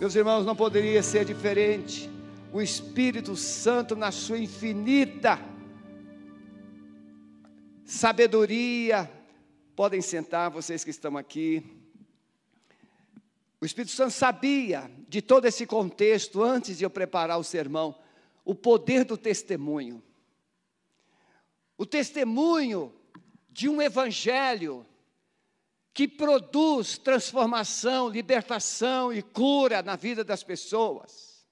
Meus irmãos, não poderia ser diferente. O Espírito Santo, na sua infinita sabedoria, podem sentar, vocês que estão aqui. O Espírito Santo sabia de todo esse contexto antes de eu preparar o sermão, o poder do testemunho. O testemunho de um evangelho que produz transformação, libertação e cura na vida das pessoas.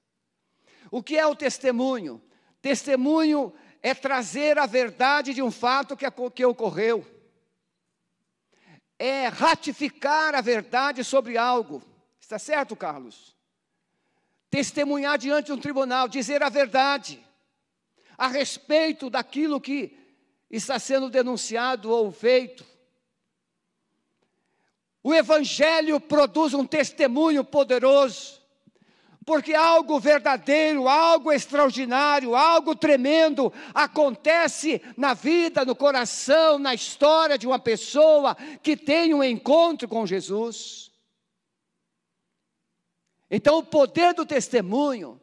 O que é o testemunho? Testemunho é trazer a verdade de um fato que, que ocorreu, é ratificar a verdade sobre algo. Está certo, Carlos? Testemunhar diante de um tribunal, dizer a verdade a respeito daquilo que está sendo denunciado ou feito. O Evangelho produz um testemunho poderoso, porque algo verdadeiro, algo extraordinário, algo tremendo acontece na vida, no coração, na história de uma pessoa que tem um encontro com Jesus. Então, o poder do testemunho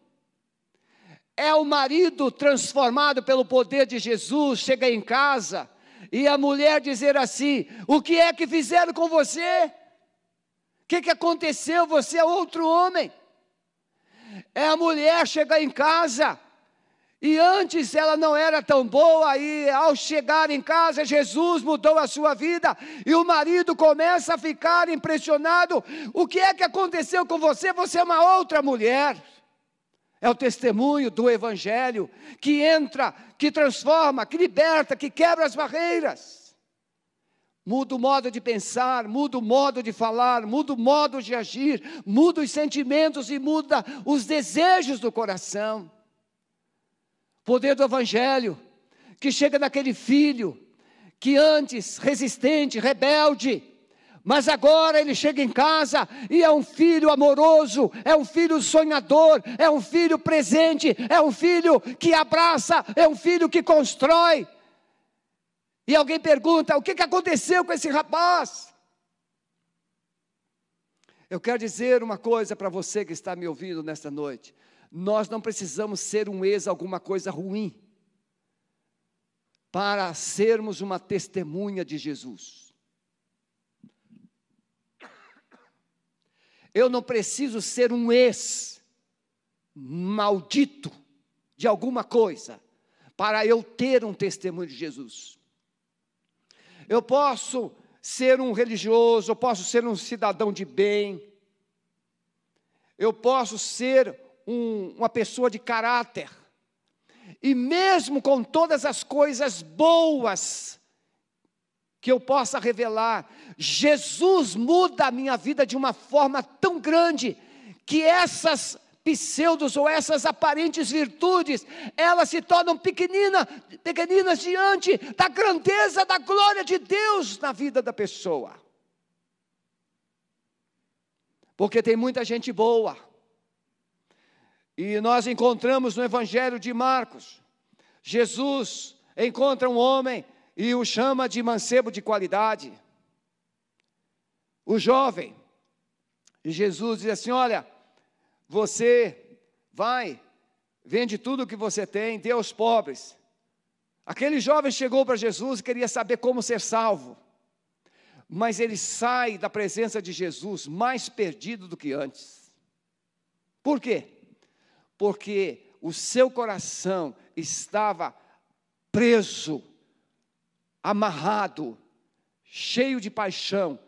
é o marido transformado pelo poder de Jesus, chega em casa e a mulher dizer assim: O que é que fizeram com você? O que, que aconteceu? Você é outro homem. É a mulher chegar em casa e antes ela não era tão boa, e ao chegar em casa, Jesus mudou a sua vida, e o marido começa a ficar impressionado: o que é que aconteceu com você? Você é uma outra mulher. É o testemunho do Evangelho que entra, que transforma, que liberta, que quebra as barreiras. Muda o modo de pensar, muda o modo de falar, muda o modo de agir, muda os sentimentos e muda os desejos do coração. Poder do Evangelho, que chega naquele filho que antes resistente, rebelde, mas agora ele chega em casa e é um filho amoroso, é um filho sonhador, é um filho presente, é um filho que abraça, é um filho que constrói. E alguém pergunta: o que aconteceu com esse rapaz? Eu quero dizer uma coisa para você que está me ouvindo nesta noite. Nós não precisamos ser um ex alguma coisa ruim para sermos uma testemunha de Jesus. Eu não preciso ser um ex maldito de alguma coisa para eu ter um testemunho de Jesus. Eu posso ser um religioso, eu posso ser um cidadão de bem, eu posso ser um, uma pessoa de caráter, e mesmo com todas as coisas boas que eu possa revelar. Jesus muda a minha vida de uma forma tão grande que essas pseudos ou essas aparentes virtudes, elas se tornam pequeninas, pequeninas diante da grandeza da glória de Deus na vida da pessoa. Porque tem muita gente boa. E nós encontramos no Evangelho de Marcos, Jesus encontra um homem e o chama de mancebo de qualidade. O jovem, Jesus diz assim: Olha, você vai, vende tudo o que você tem, dê aos pobres. Aquele jovem chegou para Jesus e queria saber como ser salvo, mas ele sai da presença de Jesus mais perdido do que antes. Por quê? Porque o seu coração estava preso amarrado, cheio de paixão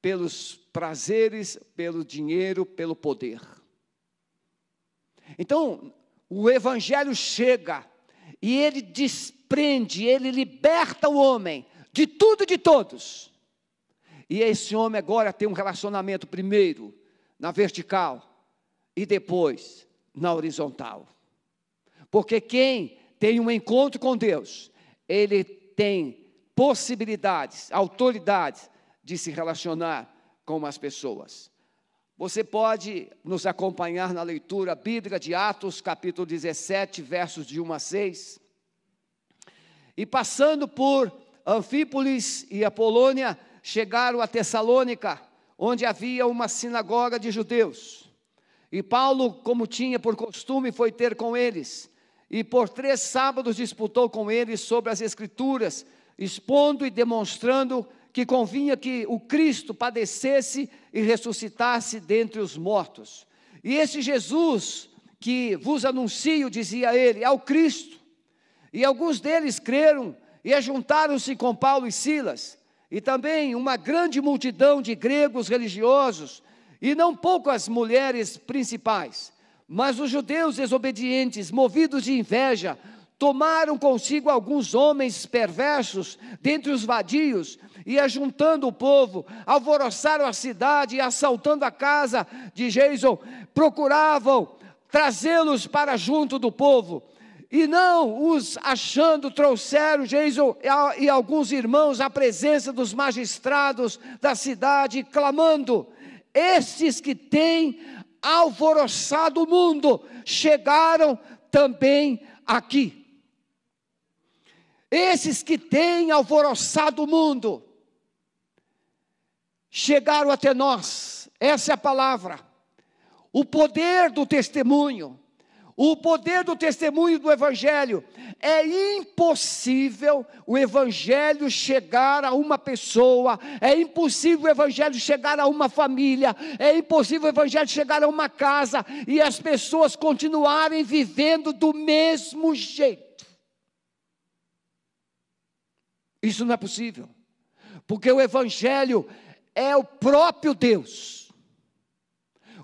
pelos prazeres, pelo dinheiro, pelo poder. Então, o Evangelho chega e ele desprende, ele liberta o homem de tudo e de todos. E esse homem agora tem um relacionamento primeiro na vertical e depois na horizontal. Porque quem tem um encontro com Deus, ele tem possibilidades, autoridades de se relacionar com as pessoas. Você pode nos acompanhar na leitura bíblica de Atos, capítulo 17, versos de 1 a 6. E passando por Anfípolis e Apolônia, chegaram a Tessalônica, onde havia uma sinagoga de judeus. E Paulo, como tinha por costume, foi ter com eles. E por três sábados disputou com eles sobre as Escrituras, expondo e demonstrando que convinha que o Cristo padecesse e ressuscitasse dentre os mortos. E esse Jesus que vos anuncio, dizia ele, é o Cristo. E alguns deles creram e ajuntaram-se com Paulo e Silas, e também uma grande multidão de gregos religiosos, e não poucas mulheres principais. Mas os judeus desobedientes, movidos de inveja, tomaram consigo alguns homens perversos dentre os vadios, e ajuntando o povo, alvoroçaram a cidade e assaltando a casa de Jason, procuravam trazê-los para junto do povo. E não os achando, trouxeram Jason e alguns irmãos à presença dos magistrados da cidade, clamando: Estes que têm alvoroçado o mundo chegaram também aqui. Esses que têm alvoroçado o mundo chegaram até nós, essa é a palavra. O poder do testemunho o poder do testemunho do Evangelho. É impossível o Evangelho chegar a uma pessoa, é impossível o Evangelho chegar a uma família, é impossível o Evangelho chegar a uma casa e as pessoas continuarem vivendo do mesmo jeito. Isso não é possível, porque o Evangelho é o próprio Deus,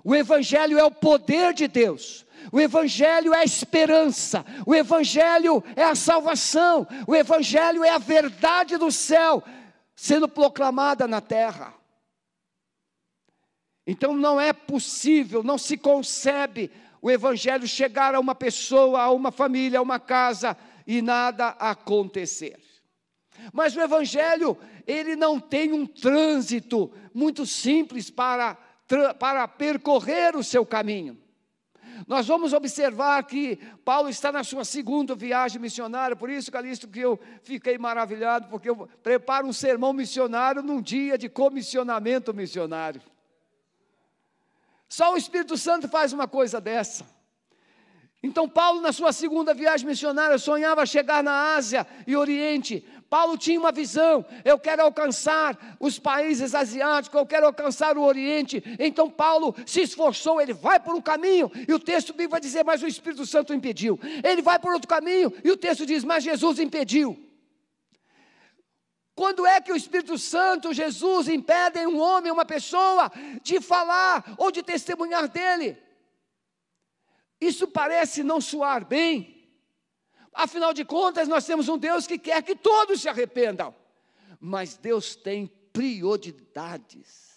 o Evangelho é o poder de Deus. O Evangelho é a esperança, o Evangelho é a salvação, o Evangelho é a verdade do céu sendo proclamada na terra. Então não é possível, não se concebe o Evangelho chegar a uma pessoa, a uma família, a uma casa e nada acontecer. Mas o Evangelho, ele não tem um trânsito muito simples para, para percorrer o seu caminho. Nós vamos observar que Paulo está na sua segunda viagem missionária, por isso, Calixto, que eu fiquei maravilhado, porque eu preparo um sermão missionário num dia de comissionamento missionário. Só o Espírito Santo faz uma coisa dessa. Então, Paulo, na sua segunda viagem missionária, sonhava chegar na Ásia e Oriente. Paulo tinha uma visão: eu quero alcançar os países asiáticos, eu quero alcançar o Oriente. Então, Paulo se esforçou, ele vai por um caminho, e o texto bíblico vai dizer, mas o Espírito Santo impediu. Ele vai por outro caminho, e o texto diz, mas Jesus impediu. Quando é que o Espírito Santo, Jesus, impedem um homem, uma pessoa, de falar ou de testemunhar dele? Isso parece não soar bem. Afinal de contas, nós temos um Deus que quer que todos se arrependam. Mas Deus tem prioridades.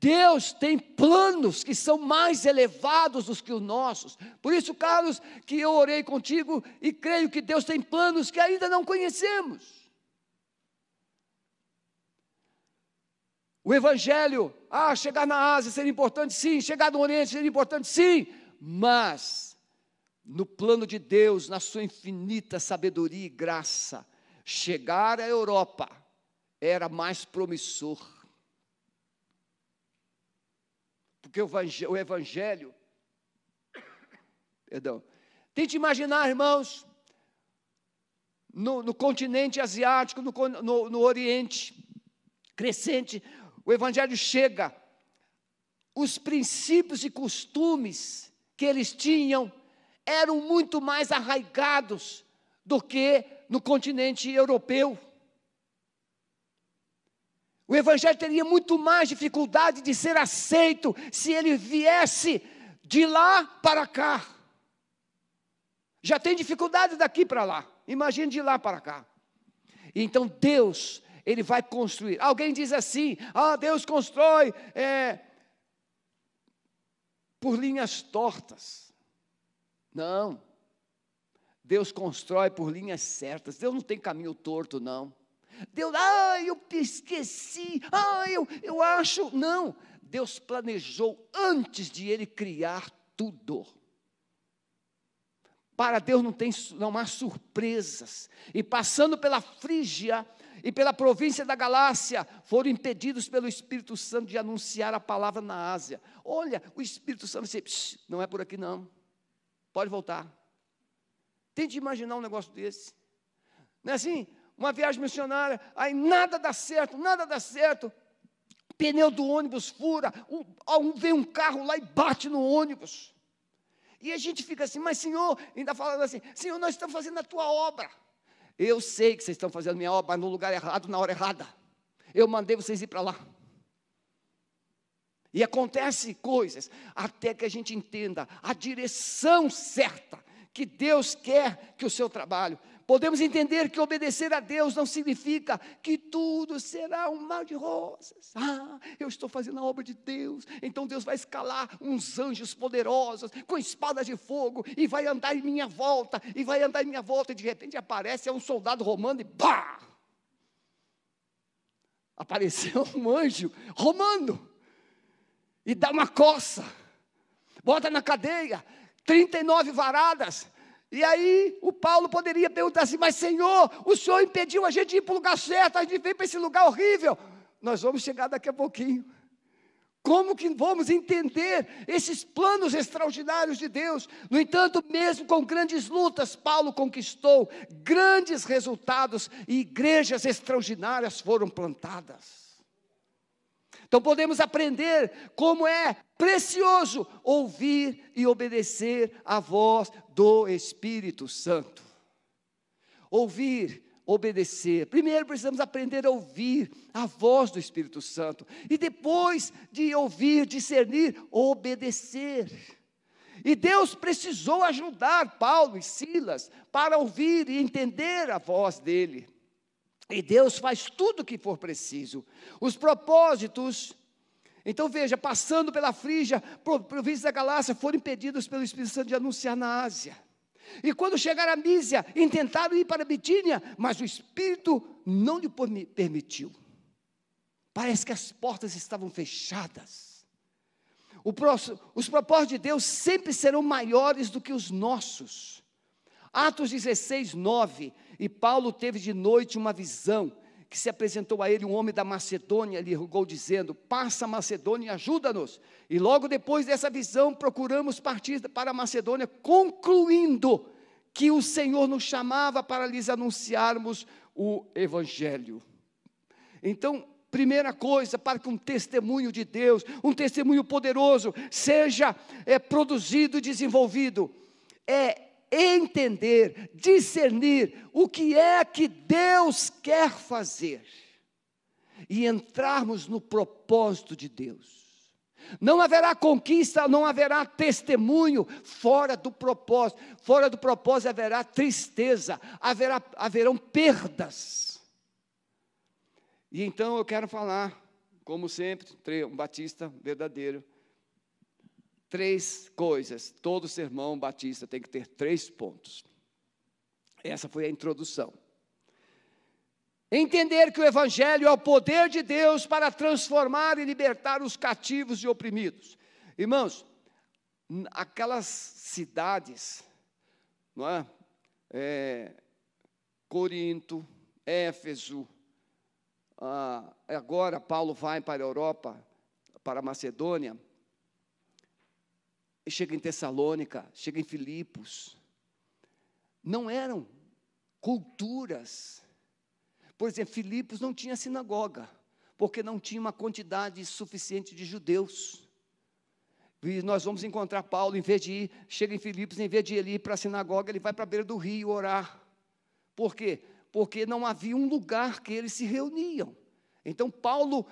Deus tem planos que são mais elevados do que os nossos. Por isso, Carlos, que eu orei contigo e creio que Deus tem planos que ainda não conhecemos. O Evangelho, ah, chegar na Ásia seria importante, sim, chegar no Oriente seria importante, sim, mas, no plano de Deus, na sua infinita sabedoria e graça, chegar à Europa era mais promissor. Porque o Evangelho, perdão, tente imaginar, irmãos, no, no continente asiático, no, no, no Oriente, crescente, o Evangelho chega, os princípios e costumes que eles tinham eram muito mais arraigados do que no continente europeu. O Evangelho teria muito mais dificuldade de ser aceito se ele viesse de lá para cá. Já tem dificuldade daqui para lá, imagine de lá para cá. Então Deus ele vai construir. Alguém diz assim: ah, Deus constrói é, por linhas tortas. Não. Deus constrói por linhas certas. Deus não tem caminho torto, não. Deus, ah, eu esqueci, ah, eu, eu acho. Não. Deus planejou antes de ele criar tudo. para Deus não, tem, não há surpresas. E passando pela Frígia e pela província da Galácia, foram impedidos pelo Espírito Santo de anunciar a palavra na Ásia. Olha, o Espírito Santo disse: não é por aqui não, pode voltar. Tente imaginar um negócio desse. Não é assim? Uma viagem missionária, aí nada dá certo, nada dá certo. Pneu do ônibus fura, um, vem um carro lá e bate no ônibus. E a gente fica assim, mas Senhor, ainda falando assim, Senhor, nós estamos fazendo a tua obra. Eu sei que vocês estão fazendo a minha obra, mas no lugar errado, na hora errada. Eu mandei vocês ir para lá. E acontece coisas até que a gente entenda a direção certa que Deus quer que o seu trabalho. Podemos entender que obedecer a Deus não significa que tudo será um mar de rosas. Ah, eu estou fazendo a obra de Deus, então Deus vai escalar uns anjos poderosos com espadas de fogo e vai andar em minha volta, e vai andar em minha volta, e de repente aparece um soldado romano e pá! Apareceu um anjo romano e dá uma coça, bota na cadeia, 39 varadas. E aí o Paulo poderia perguntar assim: Mas Senhor, o Senhor impediu a gente de ir para o lugar certo, a gente veio para esse lugar horrível. Nós vamos chegar daqui a pouquinho. Como que vamos entender esses planos extraordinários de Deus? No entanto, mesmo com grandes lutas, Paulo conquistou grandes resultados e igrejas extraordinárias foram plantadas. Então podemos aprender como é precioso ouvir e obedecer a voz do Espírito Santo. Ouvir, obedecer. Primeiro precisamos aprender a ouvir a voz do Espírito Santo e depois de ouvir, discernir, obedecer. E Deus precisou ajudar Paulo e Silas para ouvir e entender a voz dele. E Deus faz tudo o que for preciso. Os propósitos, então veja, passando pela Frígia, província da Galácia, foram impedidos pelo Espírito Santo de anunciar na Ásia. E quando chegaram a Mísia, intentaram ir para Bitínia, mas o Espírito não lhe permitiu. Parece que as portas estavam fechadas. os propósitos de Deus sempre serão maiores do que os nossos. Atos 16, 9. E Paulo teve de noite uma visão que se apresentou a ele um homem da Macedônia, lhe rogou dizendo: Passa a Macedônia e ajuda-nos. E logo depois dessa visão, procuramos partir para a Macedônia, concluindo que o Senhor nos chamava para lhes anunciarmos o Evangelho. Então, primeira coisa, para que um testemunho de Deus, um testemunho poderoso, seja é, produzido e desenvolvido, é entender, discernir o que é que Deus quer fazer e entrarmos no propósito de Deus. Não haverá conquista, não haverá testemunho fora do propósito. Fora do propósito haverá tristeza, haverá, haverão perdas. E então eu quero falar, como sempre, um batista verdadeiro, três coisas. Todo sermão batista tem que ter três pontos. Essa foi a introdução. Entender que o Evangelho é o poder de Deus para transformar e libertar os cativos e oprimidos. Irmãos, aquelas cidades, não é? é Corinto, Éfeso, ah, agora Paulo vai para a Europa, para a Macedônia, chega em Tessalônica, chega em Filipos. Não eram culturas. Por exemplo, Filipos não tinha sinagoga, porque não tinha uma quantidade suficiente de judeus. E nós vamos encontrar Paulo, em vez de ir, chega em Filipos, em vez de ele ir para a sinagoga, ele vai para a beira do rio orar. Por quê? Porque não havia um lugar que eles se reuniam. Então, Paulo,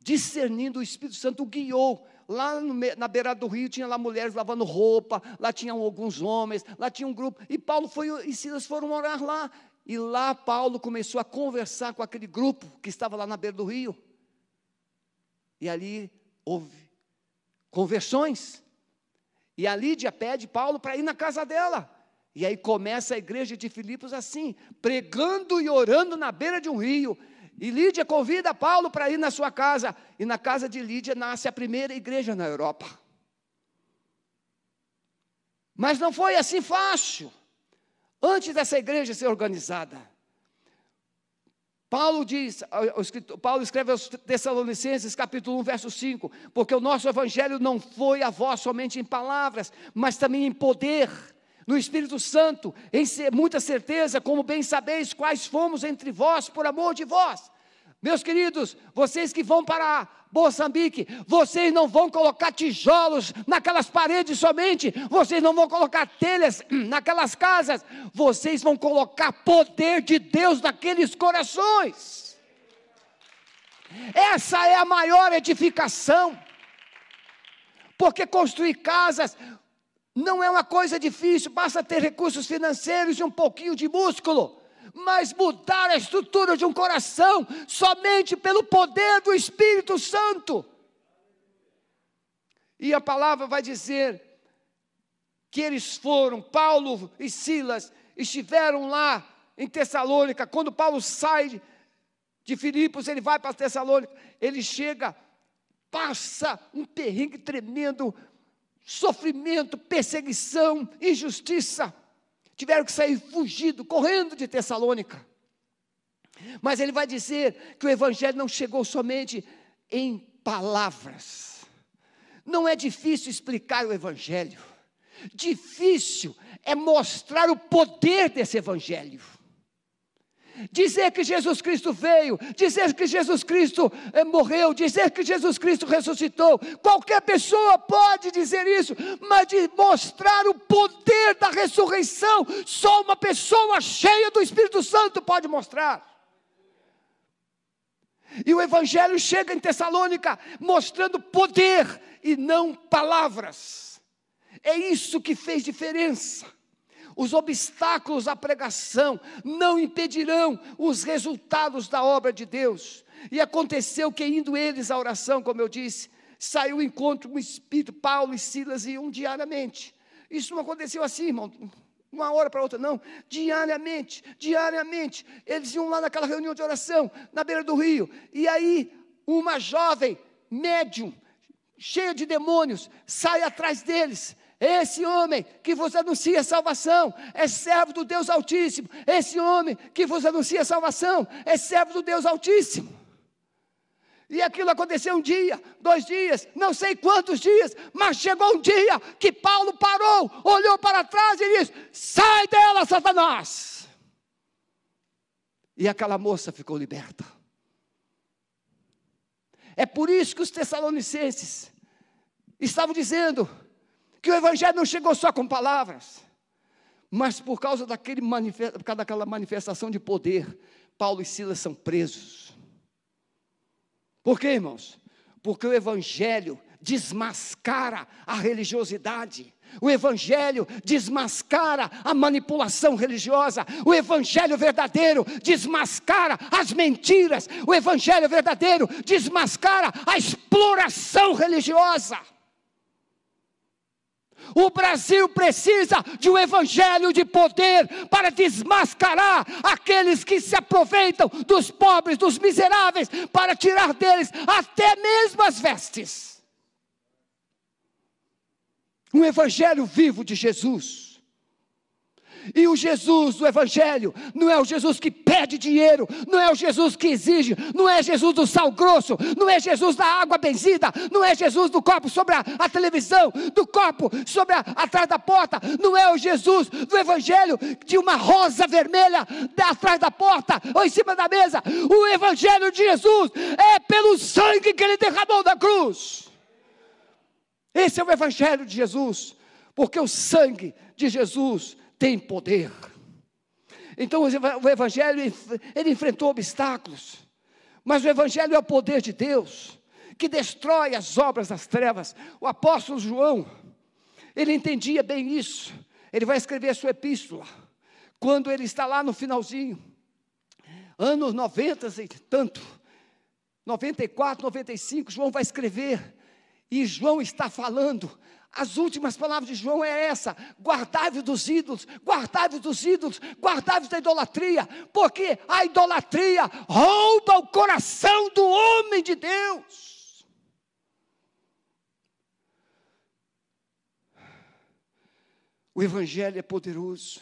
discernindo o Espírito Santo, guiou Lá no, na beirada do rio tinha lá mulheres lavando roupa, lá tinham alguns homens, lá tinha um grupo. E Paulo foi e Silas foram morar lá. E lá Paulo começou a conversar com aquele grupo que estava lá na beira do rio. E ali houve conversões. E a Lídia pede Paulo para ir na casa dela. E aí começa a igreja de Filipos assim, pregando e orando na beira de um rio. E Lídia convida Paulo para ir na sua casa. E na casa de Lídia nasce a primeira igreja na Europa. Mas não foi assim fácil. Antes dessa igreja ser organizada, Paulo diz, Paulo escreve aos Tessalonicenses, capítulo 1, verso 5, porque o nosso evangelho não foi a vós somente em palavras, mas também em poder, no Espírito Santo, em muita certeza, como bem sabeis quais fomos entre vós por amor de vós. Meus queridos, vocês que vão para Moçambique, vocês não vão colocar tijolos naquelas paredes somente, vocês não vão colocar telhas naquelas casas, vocês vão colocar poder de Deus naqueles corações. Essa é a maior edificação. Porque construir casas não é uma coisa difícil, basta ter recursos financeiros e um pouquinho de músculo. Mas mudar a estrutura de um coração somente pelo poder do Espírito Santo. E a palavra vai dizer que eles foram, Paulo e Silas, estiveram lá em Tessalônica. Quando Paulo sai de Filipos, ele vai para Tessalônica, ele chega, passa um perrengue tremendo, sofrimento, perseguição, injustiça. Tiveram que sair fugido, correndo de Tessalônica. Mas ele vai dizer que o evangelho não chegou somente em palavras. Não é difícil explicar o evangelho. Difícil é mostrar o poder desse evangelho dizer que Jesus Cristo veio, dizer que Jesus Cristo eh, morreu, dizer que Jesus Cristo ressuscitou. Qualquer pessoa pode dizer isso, mas de mostrar o poder da ressurreição, só uma pessoa cheia do Espírito Santo pode mostrar. E o Evangelho chega em Tessalônica mostrando poder e não palavras. É isso que fez diferença. Os obstáculos à pregação não impedirão os resultados da obra de Deus. E aconteceu que, indo eles à oração, como eu disse, saiu o encontro com o Espírito, Paulo e Silas iam diariamente. Isso não aconteceu assim, irmão, uma hora para outra, não. Diariamente, diariamente. Eles iam lá naquela reunião de oração, na beira do rio. E aí, uma jovem, médium, cheia de demônios, sai atrás deles esse homem que vos anuncia salvação é servo do Deus Altíssimo. Esse homem que vos anuncia salvação é servo do Deus Altíssimo. E aquilo aconteceu um dia, dois dias, não sei quantos dias, mas chegou um dia que Paulo parou, olhou para trás e disse: Sai dela, Satanás! E aquela moça ficou liberta. É por isso que os Tessalonicenses estavam dizendo: que o Evangelho não chegou só com palavras, mas por causa, daquele por causa daquela manifestação de poder, Paulo e Silas são presos. Por quê, irmãos? Porque o Evangelho desmascara a religiosidade. O Evangelho desmascara a manipulação religiosa. O Evangelho verdadeiro desmascara as mentiras. O Evangelho verdadeiro desmascara a exploração religiosa. O Brasil precisa de um evangelho de poder para desmascarar aqueles que se aproveitam dos pobres, dos miseráveis, para tirar deles até mesmo as vestes. Um evangelho vivo de Jesus e o Jesus do Evangelho não é o Jesus que pede dinheiro, não é o Jesus que exige, não é Jesus do sal grosso, não é Jesus da água benzida, não é Jesus do copo sobre a, a televisão, do copo sobre a, atrás da porta, não é o Jesus do Evangelho de uma rosa vermelha atrás da porta ou em cima da mesa. O Evangelho de Jesus é pelo sangue que ele derramou da cruz. Esse é o Evangelho de Jesus, porque o sangue de Jesus tem poder. Então o Evangelho, ele enfrentou obstáculos, mas o Evangelho é o poder de Deus, que destrói as obras das trevas. O apóstolo João, ele entendia bem isso, ele vai escrever a sua epístola, quando ele está lá no finalzinho, anos 90 e tanto, 94, 95, João vai escrever, e João está falando as últimas palavras de João é essa: guardai-vos dos ídolos, guardai-vos dos ídolos, guardai-vos da idolatria, porque a idolatria rouba o coração do homem de Deus. O Evangelho é poderoso.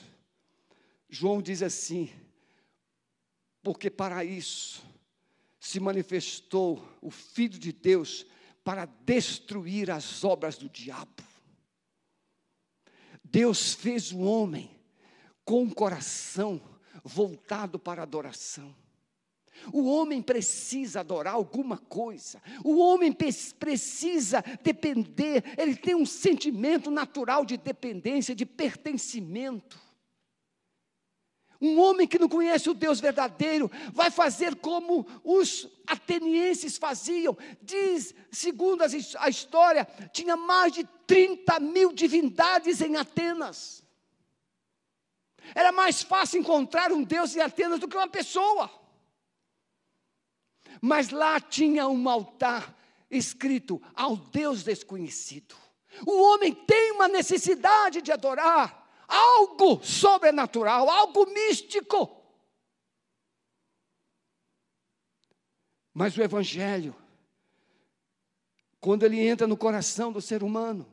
João diz assim: porque para isso se manifestou o Filho de Deus para destruir as obras do diabo. Deus fez o homem com um coração voltado para a adoração. O homem precisa adorar alguma coisa, o homem precisa depender, ele tem um sentimento natural de dependência, de pertencimento. Um homem que não conhece o Deus verdadeiro vai fazer como os atenienses faziam. Diz, segundo a história, tinha mais de 30 mil divindades em Atenas. Era mais fácil encontrar um Deus em Atenas do que uma pessoa. Mas lá tinha um altar escrito ao Deus desconhecido. O homem tem uma necessidade de adorar algo sobrenatural, algo místico. Mas o Evangelho, quando ele entra no coração do ser humano,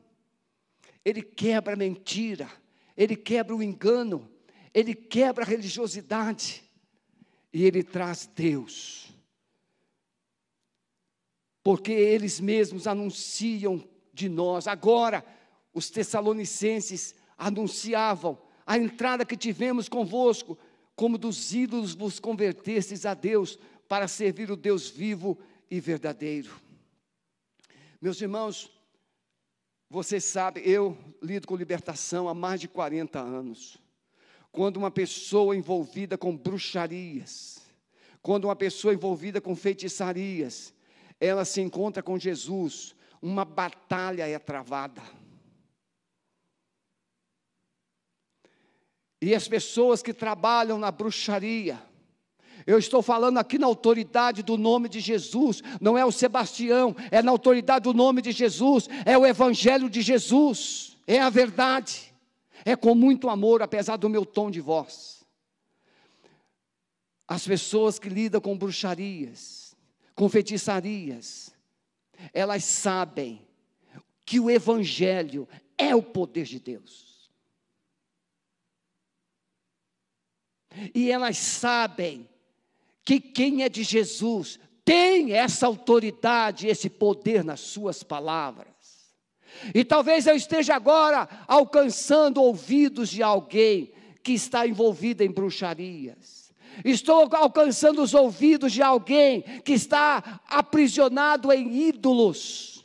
ele quebra a mentira, ele quebra o engano, ele quebra a religiosidade e ele traz Deus. Porque eles mesmos anunciam de nós. Agora, os Tessalonicenses anunciavam a entrada que tivemos convosco, como dos ídolos vos convertestes a Deus, para servir o Deus vivo e verdadeiro. Meus irmãos, você sabe, eu lido com libertação há mais de 40 anos. Quando uma pessoa envolvida com bruxarias, quando uma pessoa envolvida com feitiçarias, ela se encontra com Jesus, uma batalha é travada. E as pessoas que trabalham na bruxaria, eu estou falando aqui na autoridade do nome de Jesus, não é o Sebastião, é na autoridade do nome de Jesus, é o Evangelho de Jesus, é a verdade, é com muito amor, apesar do meu tom de voz. As pessoas que lidam com bruxarias, com feitiçarias, elas sabem que o Evangelho é o poder de Deus. E elas sabem que quem é de Jesus tem essa autoridade, esse poder nas suas palavras. E talvez eu esteja agora alcançando ouvidos de alguém que está envolvido em bruxarias. Estou alcançando os ouvidos de alguém que está aprisionado em ídolos.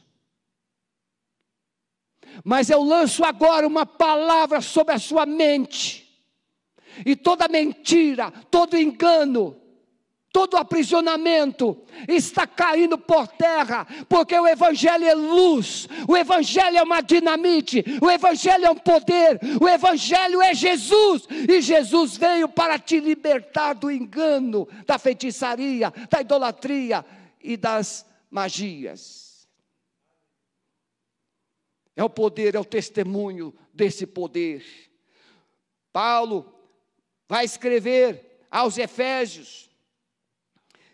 Mas eu lanço agora uma palavra sobre a sua mente e toda mentira, todo engano, todo aprisionamento está caindo por terra, porque o Evangelho é luz, o Evangelho é uma dinamite, o Evangelho é um poder, o Evangelho é Jesus, e Jesus veio para te libertar do engano, da feitiçaria, da idolatria e das magias. É o poder, é o testemunho desse poder. Paulo vai escrever aos Efésios.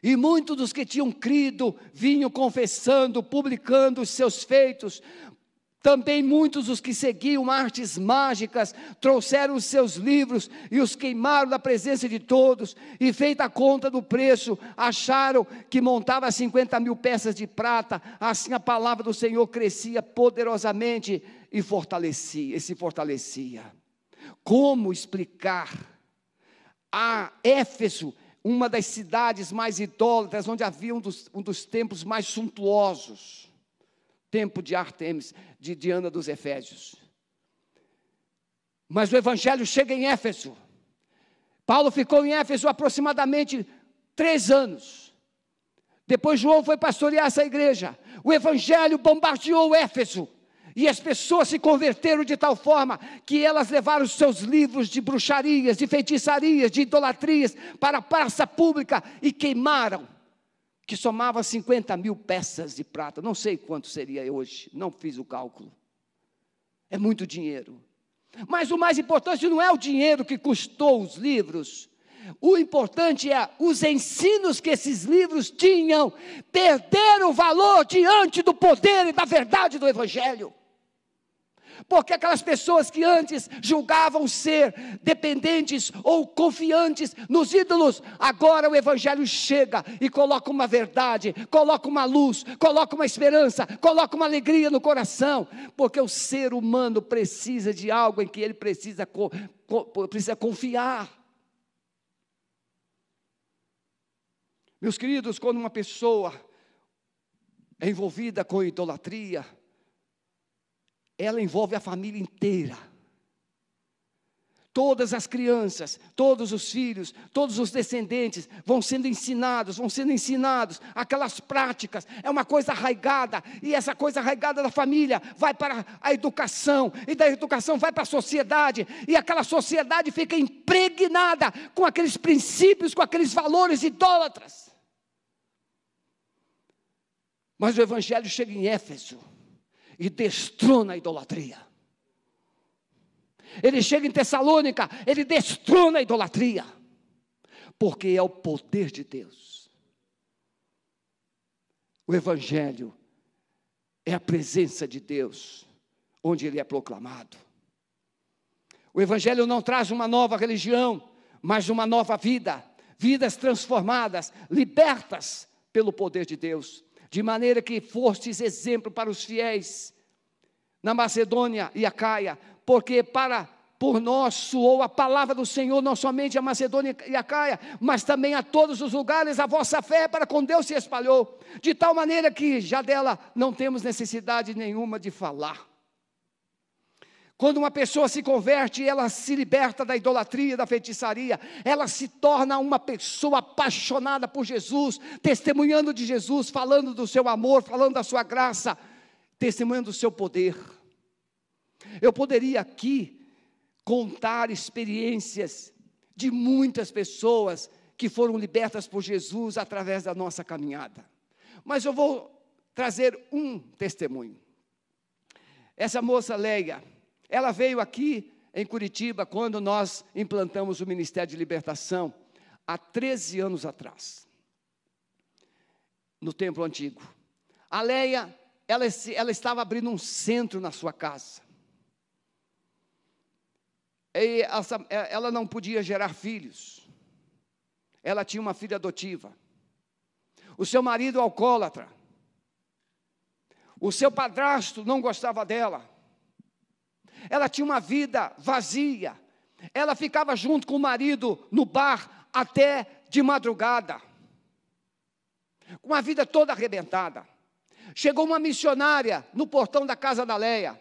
E muitos dos que tinham crido vinham confessando, publicando os seus feitos. Também muitos dos que seguiam artes mágicas trouxeram os seus livros e os queimaram na presença de todos. E, feita a conta do preço, acharam que montava 50 mil peças de prata. Assim a palavra do Senhor crescia poderosamente e fortalecia, e se fortalecia. Como explicar? A Éfeso, uma das cidades mais idólatras, onde havia um dos, um dos templos mais suntuosos, templo de Artemis, de Diana dos Efésios. Mas o evangelho chega em Éfeso. Paulo ficou em Éfeso aproximadamente três anos. Depois João foi pastorear essa igreja. O evangelho bombardeou Éfeso. E as pessoas se converteram de tal forma que elas levaram os seus livros de bruxarias, de feitiçarias, de idolatrias para a praça pública e queimaram, que somava 50 mil peças de prata. Não sei quanto seria hoje, não fiz o cálculo. É muito dinheiro. Mas o mais importante não é o dinheiro que custou os livros. O importante é os ensinos que esses livros tinham, perderam valor diante do poder e da verdade do Evangelho. Porque aquelas pessoas que antes julgavam ser dependentes ou confiantes nos ídolos, agora o Evangelho chega e coloca uma verdade, coloca uma luz, coloca uma esperança, coloca uma alegria no coração, porque o ser humano precisa de algo em que ele precisa, precisa confiar. Meus queridos, quando uma pessoa é envolvida com idolatria, ela envolve a família inteira. Todas as crianças, todos os filhos, todos os descendentes vão sendo ensinados, vão sendo ensinados aquelas práticas. É uma coisa arraigada, e essa coisa arraigada da família vai para a educação, e da educação vai para a sociedade, e aquela sociedade fica impregnada com aqueles princípios, com aqueles valores idólatras. Mas o Evangelho chega em Éfeso e destrona a idolatria. Ele chega em Tessalônica, ele destrona a idolatria, porque é o poder de Deus. O Evangelho é a presença de Deus, onde ele é proclamado. O Evangelho não traz uma nova religião, mas uma nova vida, vidas transformadas, libertas pelo poder de Deus de maneira que fostes exemplo para os fiéis na Macedônia e a Caia, porque para por nós soou a palavra do Senhor, não somente a Macedônia e a Caia, mas também a todos os lugares a vossa fé para com Deus se espalhou, de tal maneira que já dela não temos necessidade nenhuma de falar. Quando uma pessoa se converte, ela se liberta da idolatria, da feitiçaria, ela se torna uma pessoa apaixonada por Jesus, testemunhando de Jesus, falando do seu amor, falando da sua graça, testemunhando do seu poder. Eu poderia aqui contar experiências de muitas pessoas que foram libertas por Jesus através da nossa caminhada, mas eu vou trazer um testemunho. Essa moça Leia, ela veio aqui em Curitiba quando nós implantamos o Ministério de Libertação, há 13 anos atrás, no templo antigo. A Leia, ela, ela estava abrindo um centro na sua casa. E ela, ela não podia gerar filhos. Ela tinha uma filha adotiva. O seu marido alcoólatra. O seu padrasto não gostava dela ela tinha uma vida vazia, ela ficava junto com o marido no bar até de madrugada, com a vida toda arrebentada. Chegou uma missionária no portão da casa da Leia,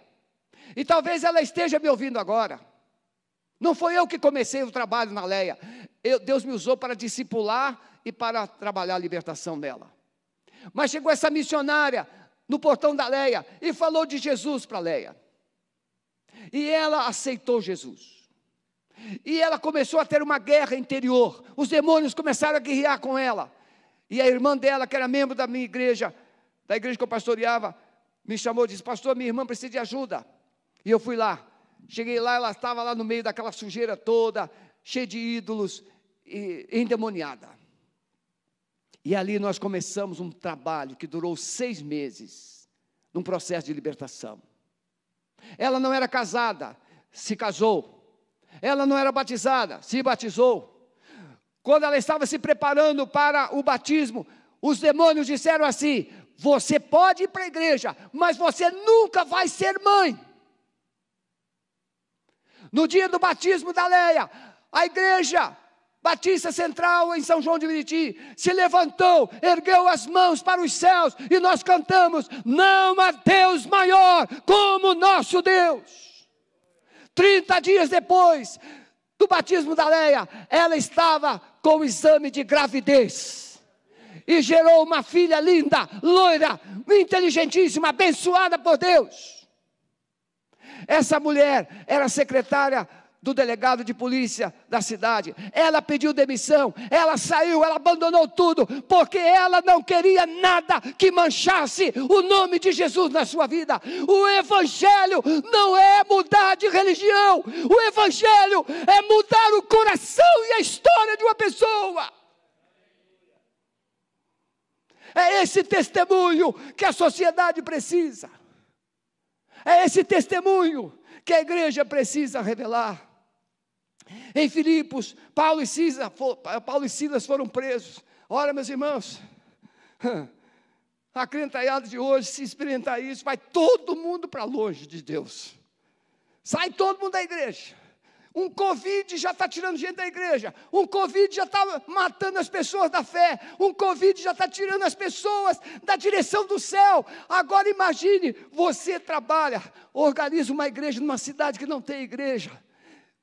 e talvez ela esteja me ouvindo agora. Não foi eu que comecei o trabalho na Leia, eu, Deus me usou para discipular e para trabalhar a libertação dela. Mas chegou essa missionária no portão da Leia e falou de Jesus para Leia. E ela aceitou Jesus. E ela começou a ter uma guerra interior. Os demônios começaram a guerrear com ela. E a irmã dela, que era membro da minha igreja, da igreja que eu pastoreava, me chamou e disse: Pastor, minha irmã precisa de ajuda. E eu fui lá. Cheguei lá, ela estava lá no meio daquela sujeira toda, cheia de ídolos, e endemoniada. E ali nós começamos um trabalho que durou seis meses, num processo de libertação. Ela não era casada, se casou. Ela não era batizada, se batizou. Quando ela estava se preparando para o batismo, os demônios disseram assim: Você pode ir para a igreja, mas você nunca vai ser mãe. No dia do batismo da Leia, a igreja Batista Central em São João de Meriti, se levantou, ergueu as mãos para os céus e nós cantamos: Não há Deus maior como nosso Deus. Trinta dias depois do batismo da Leia, ela estava com o exame de gravidez e gerou uma filha linda, loira, inteligentíssima, abençoada por Deus. Essa mulher era secretária do delegado de polícia da cidade. Ela pediu demissão, ela saiu, ela abandonou tudo, porque ela não queria nada que manchasse o nome de Jesus na sua vida. O Evangelho não é mudar de religião, o Evangelho é mudar o coração e a história de uma pessoa. É esse testemunho que a sociedade precisa. É esse testemunho que a igreja precisa revelar. Em Filipos, Paulo e, Silas, Paulo e Silas foram presos. Ora, meus irmãos, a crentaiada de hoje, se experimentar isso, vai todo mundo para longe de Deus. Sai todo mundo da igreja. Um Covid já está tirando gente da igreja. Um Covid já está matando as pessoas da fé. Um Covid já está tirando as pessoas da direção do céu. Agora imagine, você trabalha, organiza uma igreja numa cidade que não tem igreja.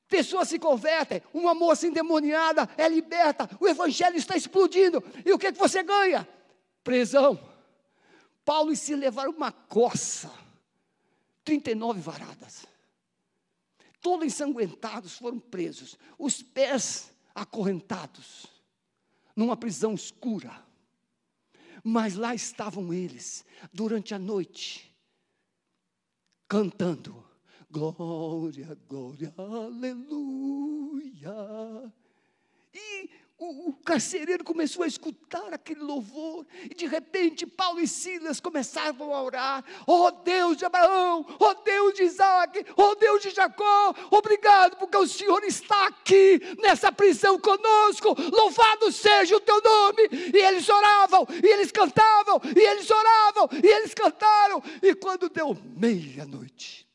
Pessoas se convertem, uma moça endemoniada é liberta, o evangelho está explodindo. E o que, que você ganha? Prisão. Paulo e se levaram uma coça, 39 varadas. Todos ensanguentados foram presos, os pés acorrentados, numa prisão escura. Mas lá estavam eles, durante a noite, cantando: Glória, glória, aleluia. E o, o carcereiro começou a escutar aquele louvor, e de repente Paulo e Silas começavam a orar: Oh Deus de Abraão, oh Deus de Isaac, oh Deus de Jacó, obrigado porque o Senhor está aqui nessa prisão conosco, louvado seja o teu nome. E eles oravam, e eles cantavam, e eles oravam, e eles cantaram, e quando deu meia-noite,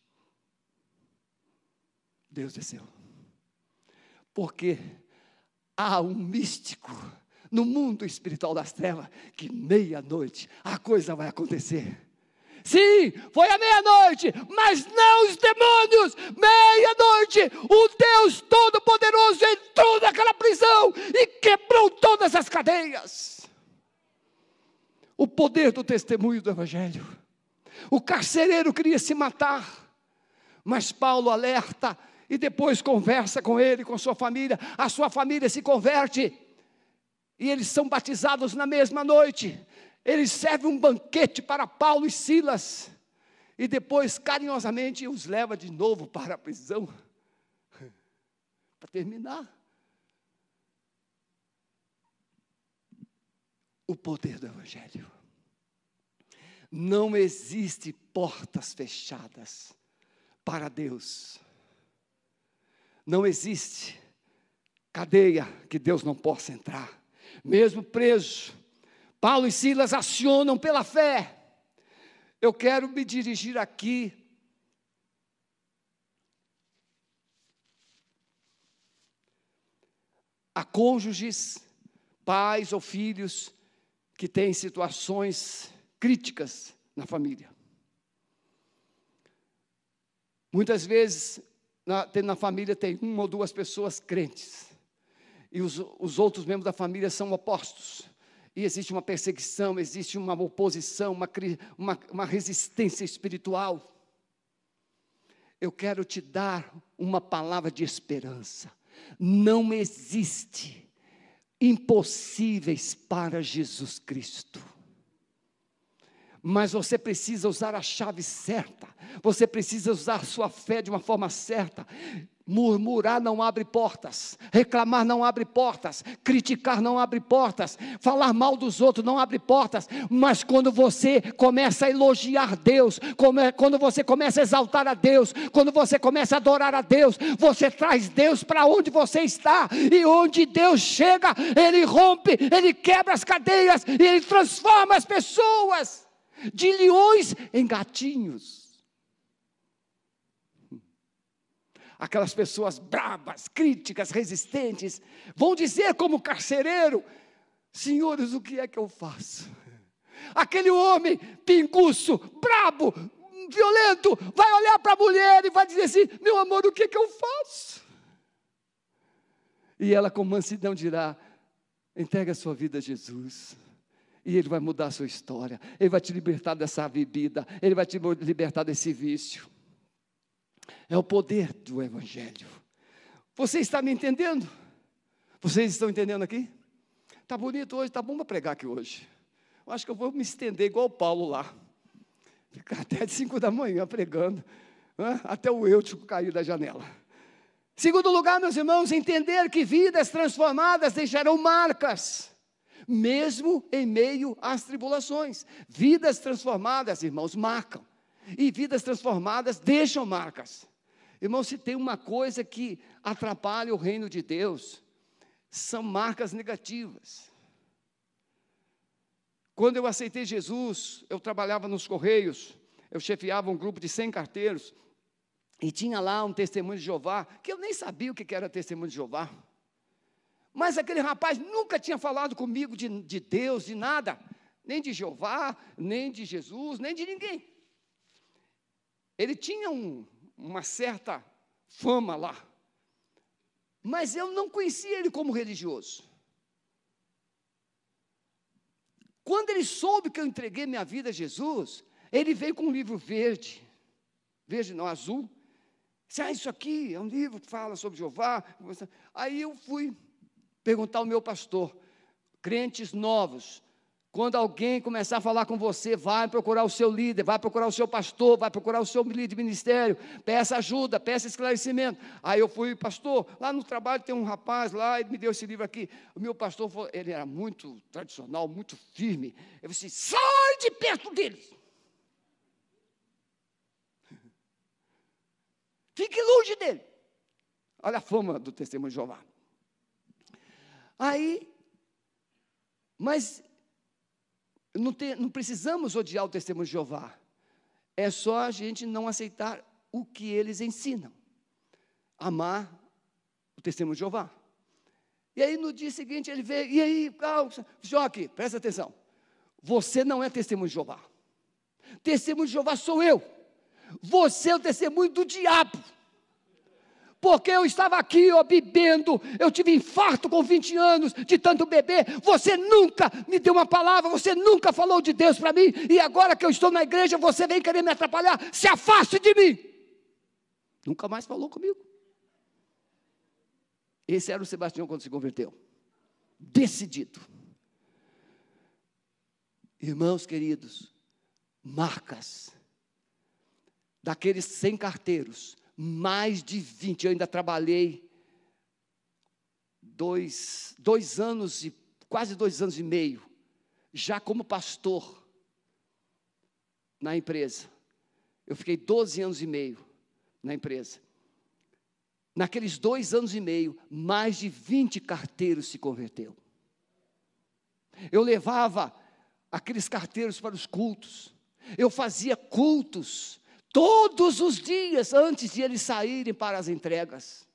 Deus desceu, porque há um místico no mundo espiritual das trevas que meia-noite a coisa vai acontecer. Sim, foi a meia-noite, mas não os demônios. Meia-noite, o Deus Todo-Poderoso entrou naquela prisão e quebrou todas as cadeias. O poder do testemunho do Evangelho. O carcereiro queria se matar, mas Paulo alerta e depois conversa com ele, com sua família, a sua família se converte, e eles são batizados na mesma noite. Eles servem um banquete para Paulo e Silas, e depois carinhosamente os leva de novo para a prisão. para terminar. O poder do Evangelho. Não existe portas fechadas para Deus. Não existe cadeia que Deus não possa entrar. Mesmo preso, Paulo e Silas acionam pela fé. Eu quero me dirigir aqui a cônjuges, pais ou filhos que têm situações críticas na família. Muitas vezes na, na família tem uma ou duas pessoas crentes, e os, os outros membros da família são opostos. E existe uma perseguição, existe uma oposição, uma, uma, uma resistência espiritual. Eu quero te dar uma palavra de esperança. Não existe impossíveis para Jesus Cristo mas você precisa usar a chave certa, você precisa usar sua fé de uma forma certa. Murmurar não abre portas, reclamar não abre portas, criticar não abre portas, falar mal dos outros não abre portas, mas quando você começa a elogiar Deus, quando você começa a exaltar a Deus, quando você começa a adorar a Deus, você traz Deus para onde você está, e onde Deus chega, Ele rompe, Ele quebra as cadeias, e Ele transforma as pessoas de leões em gatinhos. Aquelas pessoas bravas, críticas, resistentes, vão dizer como carcereiro: Senhores, o que é que eu faço? Aquele homem pinguço, brabo, violento, vai olhar para a mulher e vai dizer assim: Meu amor, o que é que eu faço? E ela, com mansidão, dirá: Entrega a sua vida a Jesus. E Ele vai mudar a sua história. Ele vai te libertar dessa bebida. Ele vai te libertar desse vício. É o poder do Evangelho. Você está me entendendo? Vocês estão entendendo aqui? Está bonito hoje, está bom para pregar aqui hoje. Eu acho que eu vou me estender igual o Paulo lá. Ficar até de 5 da manhã pregando. Né? Até o Eutico cair da janela. Segundo lugar, meus irmãos, entender que vidas transformadas deixarão marcas mesmo em meio às tribulações. Vidas transformadas, irmãos, marcam. E vidas transformadas deixam marcas. Irmão, se tem uma coisa que atrapalha o reino de Deus, são marcas negativas. Quando eu aceitei Jesus, eu trabalhava nos Correios, eu chefiava um grupo de 100 carteiros, e tinha lá um testemunho de Jeová, que eu nem sabia o que era testemunho de Jeová. Mas aquele rapaz nunca tinha falado comigo de, de Deus, de nada, nem de Jeová, nem de Jesus, nem de ninguém. Ele tinha um, uma certa fama lá, mas eu não conhecia ele como religioso. Quando ele soube que eu entreguei minha vida a Jesus, ele veio com um livro verde, verde não, azul. Disse, ah, isso aqui é um livro que fala sobre Jeová. Aí eu fui perguntar ao meu pastor, crentes novos, quando alguém começar a falar com você, vai procurar o seu líder, vai procurar o seu pastor, vai procurar o seu líder de ministério, peça ajuda, peça esclarecimento. Aí eu fui, pastor, lá no trabalho tem um rapaz lá, ele me deu esse livro aqui. O meu pastor, ele era muito tradicional, muito firme. Eu disse: sai de perto dele. Fique longe dele. Olha a fama do testemunho de Jeová. Aí, mas não, tem, não precisamos odiar o testemunho de Jeová. É só a gente não aceitar o que eles ensinam. Amar o testemunho de Jeová. E aí no dia seguinte ele veio, e aí, Joque, presta atenção. Você não é testemunho de Jeová. Testemunho de Jeová sou eu. Você é o testemunho do diabo porque eu estava aqui, ó, bebendo, eu tive infarto com 20 anos de tanto beber, você nunca me deu uma palavra, você nunca falou de Deus para mim, e agora que eu estou na igreja, você vem querer me atrapalhar, se afaste de mim. Nunca mais falou comigo. Esse era o Sebastião quando se converteu. Decidido. Irmãos queridos, marcas daqueles sem carteiros mais de 20. Eu ainda trabalhei dois, dois anos e quase dois anos e meio, já como pastor na empresa. Eu fiquei 12 anos e meio na empresa. Naqueles dois anos e meio, mais de 20 carteiros se converteu. Eu levava aqueles carteiros para os cultos. Eu fazia cultos todos os dias antes de eles saírem para as entregas.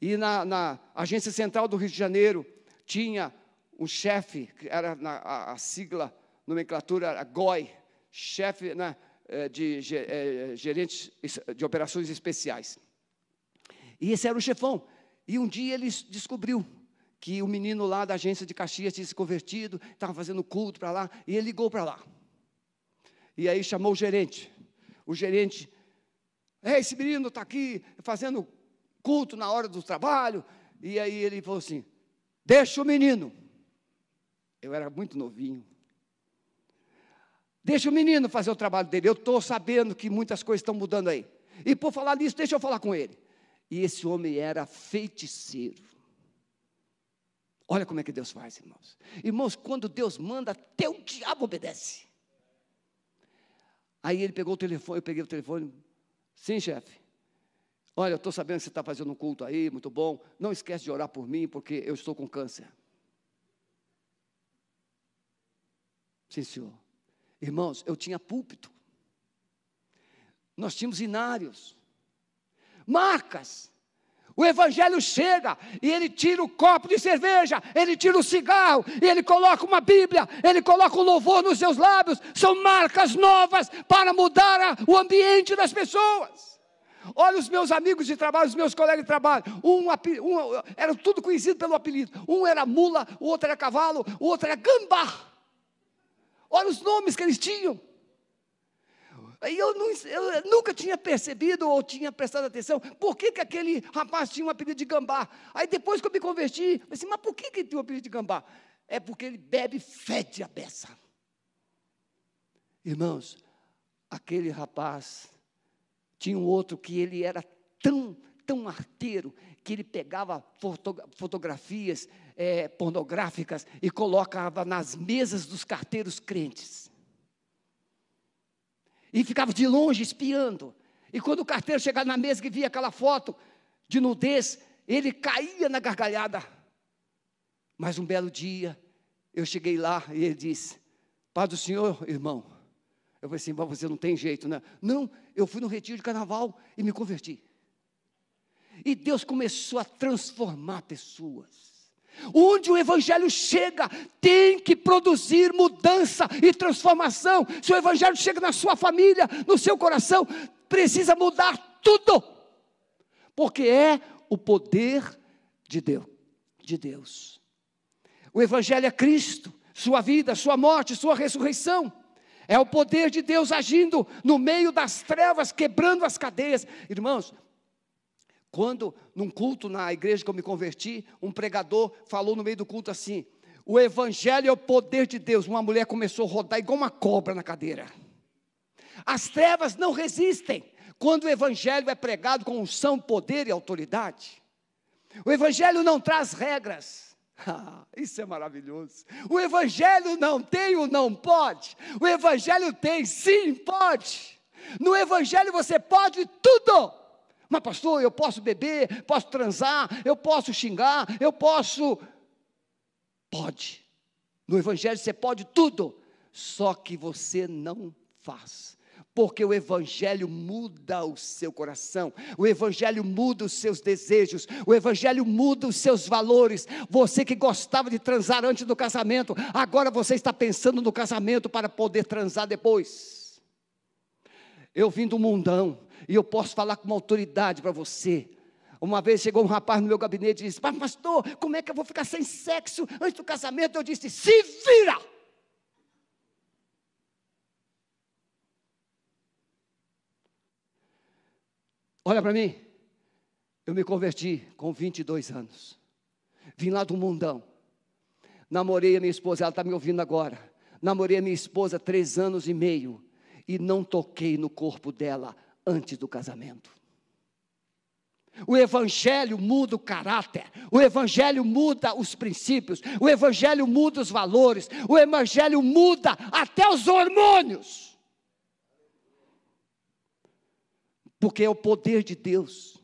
E na, na Agência Central do Rio de Janeiro tinha um chefe, era na, a, a, sigla, nomenclatura era GOI, chefe né, eh, de é, gerente de operações especiais. E esse era o chefão. E um dia ele descobriu que o menino lá da agência de Caxias tinha se convertido, estava fazendo culto para lá, e ele ligou para lá. E aí chamou o gerente o gerente, é, esse menino está aqui fazendo culto na hora do trabalho. E aí ele falou assim: deixa o menino. Eu era muito novinho. Deixa o menino fazer o trabalho dele. Eu estou sabendo que muitas coisas estão mudando aí. E por falar nisso, deixa eu falar com ele. E esse homem era feiticeiro. Olha como é que Deus faz, irmãos. Irmãos, quando Deus manda, até o diabo obedece. Aí ele pegou o telefone, eu peguei o telefone. Sim, chefe. Olha, eu estou sabendo que você está fazendo um culto aí, muito bom. Não esquece de orar por mim, porque eu estou com câncer. Sim, senhor. Irmãos, eu tinha púlpito. Nós tínhamos inários. Marcas. O evangelho chega e ele tira o copo de cerveja, ele tira o cigarro, e ele coloca uma Bíblia, ele coloca um louvor nos seus lábios. São marcas novas para mudar a, o ambiente das pessoas. Olha os meus amigos de trabalho, os meus colegas de trabalho. Um, um era tudo conhecido pelo apelido. Um era mula, o outro era cavalo, o outro era gambá. Olha os nomes que eles tinham. Aí eu, não, eu, nunca tinha percebido ou tinha prestado atenção por que, que aquele rapaz tinha um apelido de gambá. Aí depois que eu me converti, eu disse, assim, mas por que, que ele tem um apelido de gambá? É porque ele bebe fede a beça. Irmãos, aquele rapaz tinha um outro que ele era tão, tão arteiro, que ele pegava fotografias é, pornográficas e colocava nas mesas dos carteiros crentes. E ficava de longe espiando. E quando o carteiro chegava na mesa e via aquela foto de nudez, ele caía na gargalhada. Mas um belo dia, eu cheguei lá e ele disse: Pai do Senhor, irmão. Eu falei assim: você não tem jeito, né? Não, eu fui no retiro de carnaval e me converti. E Deus começou a transformar pessoas. Onde o Evangelho chega, tem que produzir mudança e transformação. Se o Evangelho chega na sua família, no seu coração, precisa mudar tudo, porque é o poder de Deus. De Deus. O Evangelho é Cristo, sua vida, sua morte, sua ressurreição. É o poder de Deus agindo no meio das trevas, quebrando as cadeias. Irmãos, quando, num culto na igreja que eu me converti, um pregador falou no meio do culto assim: o evangelho é o poder de Deus. Uma mulher começou a rodar igual uma cobra na cadeira. As trevas não resistem quando o evangelho é pregado com unção, poder e autoridade. O evangelho não traz regras. Ah, isso é maravilhoso. O Evangelho não tem o não pode. O Evangelho tem sim pode. No Evangelho você pode tudo. Mas, pastor, eu posso beber, posso transar, eu posso xingar, eu posso. Pode. No Evangelho você pode tudo, só que você não faz. Porque o Evangelho muda o seu coração, o Evangelho muda os seus desejos, o Evangelho muda os seus valores. Você que gostava de transar antes do casamento, agora você está pensando no casamento para poder transar depois. Eu vim do mundão, e eu posso falar com uma autoridade para você. Uma vez chegou um rapaz no meu gabinete e disse: Pastor, como é que eu vou ficar sem sexo antes do casamento? Eu disse: Se vira! Olha para mim, eu me converti com 22 anos, vim lá do mundão, namorei a minha esposa, ela está me ouvindo agora. Namorei a minha esposa três anos e meio e não toquei no corpo dela antes do casamento. O Evangelho muda o caráter, o Evangelho muda os princípios, o Evangelho muda os valores, o Evangelho muda até os hormônios. Porque é o poder de Deus.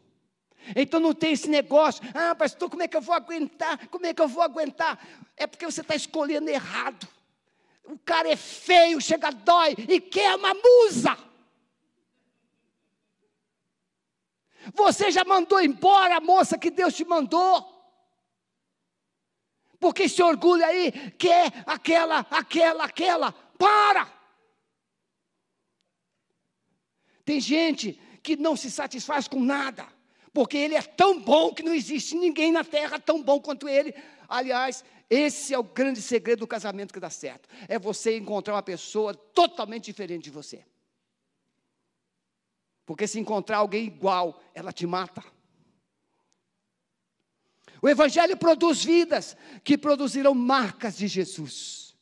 Então não tem esse negócio, ah, pastor, como é que eu vou aguentar? Como é que eu vou aguentar? É porque você está escolhendo errado. O cara é feio, chega, dói e quer uma musa. Você já mandou embora a moça que Deus te mandou? Porque esse orgulho aí quer aquela, aquela, aquela. Para! Tem gente que não se satisfaz com nada, porque ele é tão bom que não existe ninguém na terra tão bom quanto ele. Aliás, esse é o grande segredo do casamento que dá certo: é você encontrar uma pessoa totalmente diferente de você. Porque se encontrar alguém igual, ela te mata. O Evangelho produz vidas que produzirão marcas de Jesus.